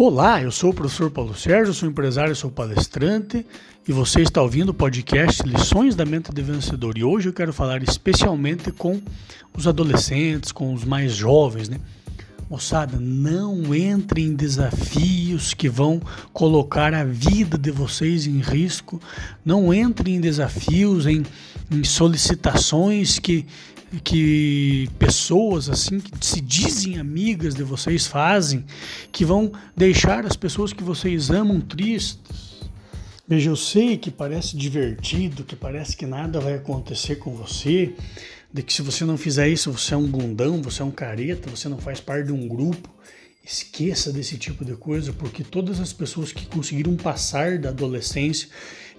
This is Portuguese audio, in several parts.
Olá, eu sou o professor Paulo Sérgio, sou empresário, sou palestrante e você está ouvindo o podcast Lições da Mente de Vencedor. E hoje eu quero falar especialmente com os adolescentes, com os mais jovens, né? Moçada, não entre em desafios que vão colocar a vida de vocês em risco. Não entre em desafios, em, em solicitações que, que pessoas assim que se dizem amigas de vocês fazem, que vão deixar as pessoas que vocês amam tristes. Veja, eu sei que parece divertido, que parece que nada vai acontecer com você, de que se você não fizer isso, você é um bundão, você é um careta, você não faz parte de um grupo. Esqueça desse tipo de coisa, porque todas as pessoas que conseguiram passar da adolescência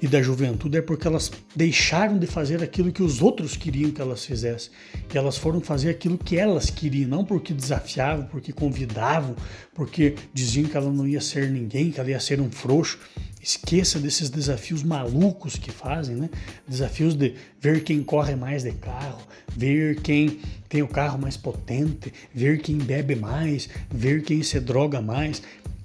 e da juventude é porque elas deixaram de fazer aquilo que os outros queriam que elas fizessem. E elas foram fazer aquilo que elas queriam, não porque desafiavam, porque convidavam, porque diziam que ela não ia ser ninguém, que ela ia ser um frouxo. Esqueça desses desafios malucos que fazem, né? Desafios de ver quem corre mais de carro, ver quem tem o carro mais potente, ver quem bebe mais, ver quem se droga mais.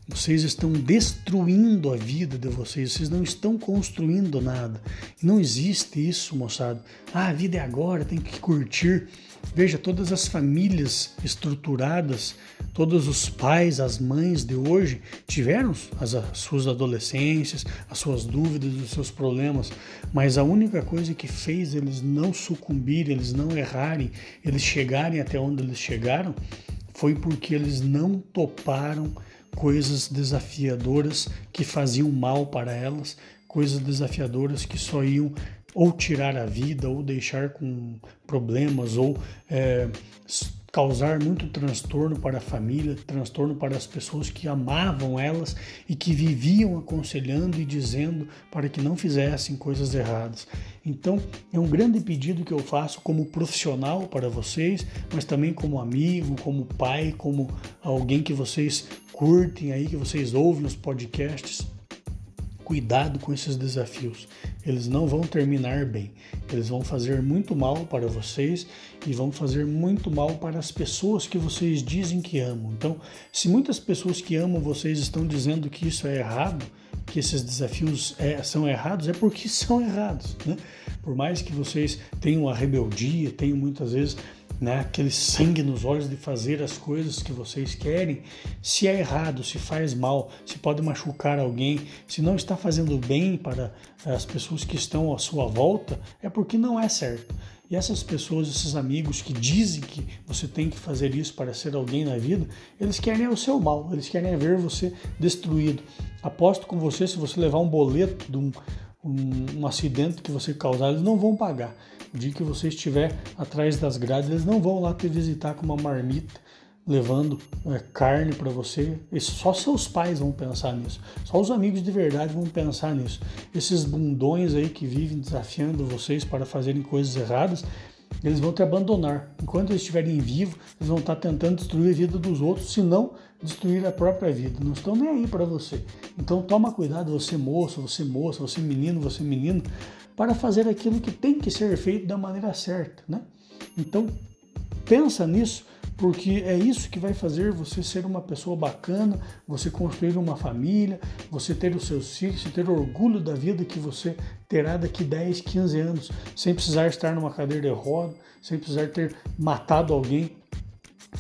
Vocês estão destruindo a vida de vocês, vocês não estão construindo nada. Não existe isso, moçada. Ah, a vida é agora, tem que curtir. Veja, todas as famílias estruturadas, todos os pais, as mães de hoje tiveram as, as suas adolescências, as suas dúvidas, os seus problemas, mas a única coisa que fez eles não sucumbirem, eles não errarem, eles chegarem até onde eles chegaram, foi porque eles não toparam coisas desafiadoras que faziam mal para elas, coisas desafiadoras que só iam ou tirar a vida, ou deixar com problemas, ou é, causar muito transtorno para a família, transtorno para as pessoas que amavam elas e que viviam aconselhando e dizendo para que não fizessem coisas erradas. Então, é um grande pedido que eu faço como profissional para vocês, mas também como amigo, como pai, como alguém que vocês curtem aí, que vocês ouvem os podcasts. Cuidado com esses desafios. Eles não vão terminar bem. Eles vão fazer muito mal para vocês e vão fazer muito mal para as pessoas que vocês dizem que amam. Então, se muitas pessoas que amam vocês estão dizendo que isso é errado, que esses desafios é, são errados, é porque são errados. Né? Por mais que vocês tenham a rebeldia, tenham muitas vezes né, aquele sangue nos olhos de fazer as coisas que vocês querem, se é errado, se faz mal, se pode machucar alguém, se não está fazendo bem para as pessoas que estão à sua volta, é porque não é certo. E essas pessoas, esses amigos que dizem que você tem que fazer isso para ser alguém na vida, eles querem o seu mal, eles querem ver você destruído. Aposto com você, se você levar um boleto de um, um, um acidente que você causar, eles não vão pagar. Dia que você estiver atrás das grades, eles não vão lá te visitar com uma marmita levando é, carne para você. Isso, só seus pais vão pensar nisso. Só os amigos de verdade vão pensar nisso. Esses bundões aí que vivem desafiando vocês para fazerem coisas erradas, eles vão te abandonar. Enquanto eles estiverem vivos, eles vão estar tentando destruir a vida dos outros, se não destruir a própria vida. Não estão nem aí para você. Então toma cuidado, você moço, você moça, você menino, você menino, para fazer aquilo que tem que ser feito da maneira certa, né? Então pensa nisso porque é isso que vai fazer você ser uma pessoa bacana, você construir uma família, você ter os seus filhos, ter orgulho da vida que você terá daqui 10, 15 anos, sem precisar estar numa cadeira de roda, sem precisar ter matado alguém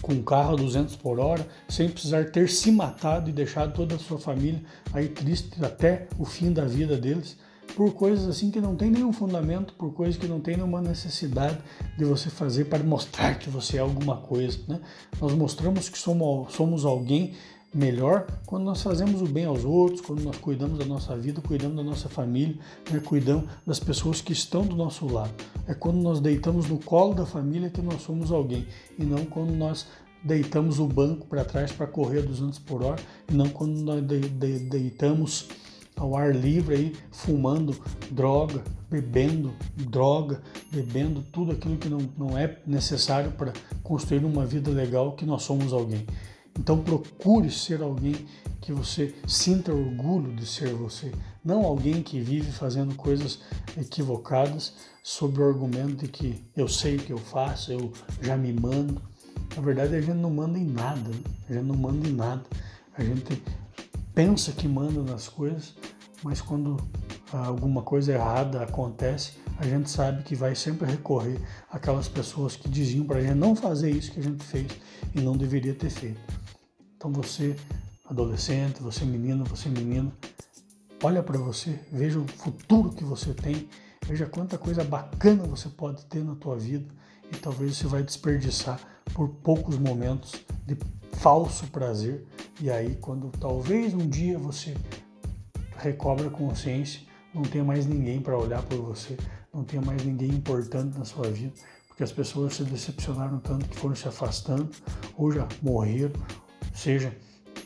com um carro a 200 por hora, sem precisar ter se matado e deixado toda a sua família aí triste até o fim da vida deles por coisas assim que não tem nenhum fundamento, por coisas que não tem nenhuma necessidade de você fazer para mostrar que você é alguma coisa. Né? Nós mostramos que somos, somos alguém melhor quando nós fazemos o bem aos outros, quando nós cuidamos da nossa vida, cuidamos da nossa família, né? cuidamos das pessoas que estão do nosso lado. É quando nós deitamos no colo da família que nós somos alguém, e não quando nós deitamos o banco para trás para correr 200 por hora, e não quando nós de, de, deitamos ao ar livre aí, fumando droga, bebendo droga, bebendo tudo aquilo que não, não é necessário para construir uma vida legal, que nós somos alguém. Então procure ser alguém que você sinta orgulho de ser você, não alguém que vive fazendo coisas equivocadas sob o argumento de que eu sei o que eu faço, eu já me mando. Na verdade, a gente não manda em nada, né? a gente não manda em nada. A gente pensa que manda nas coisas, mas quando alguma coisa errada acontece, a gente sabe que vai sempre recorrer àquelas pessoas que diziam para a gente não fazer isso que a gente fez e não deveria ter feito. Então você, adolescente, você menino, você menina, olha para você, veja o futuro que você tem, veja quanta coisa bacana você pode ter na tua vida e talvez você vai desperdiçar por poucos momentos de falso prazer. E aí quando talvez um dia você recobra consciência, não tenha mais ninguém para olhar por você, não tenha mais ninguém importante na sua vida, porque as pessoas se decepcionaram tanto que foram se afastando ou já morreram, seja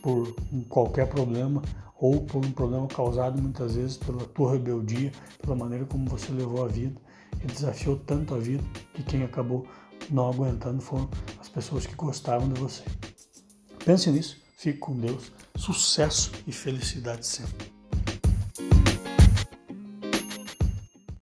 por qualquer problema ou por um problema causado muitas vezes pela tua rebeldia, pela maneira como você levou a vida e desafiou tanto a vida que quem acabou não aguentando foram as pessoas que gostavam de você. Pense nisso, fique com Deus, sucesso e felicidade sempre.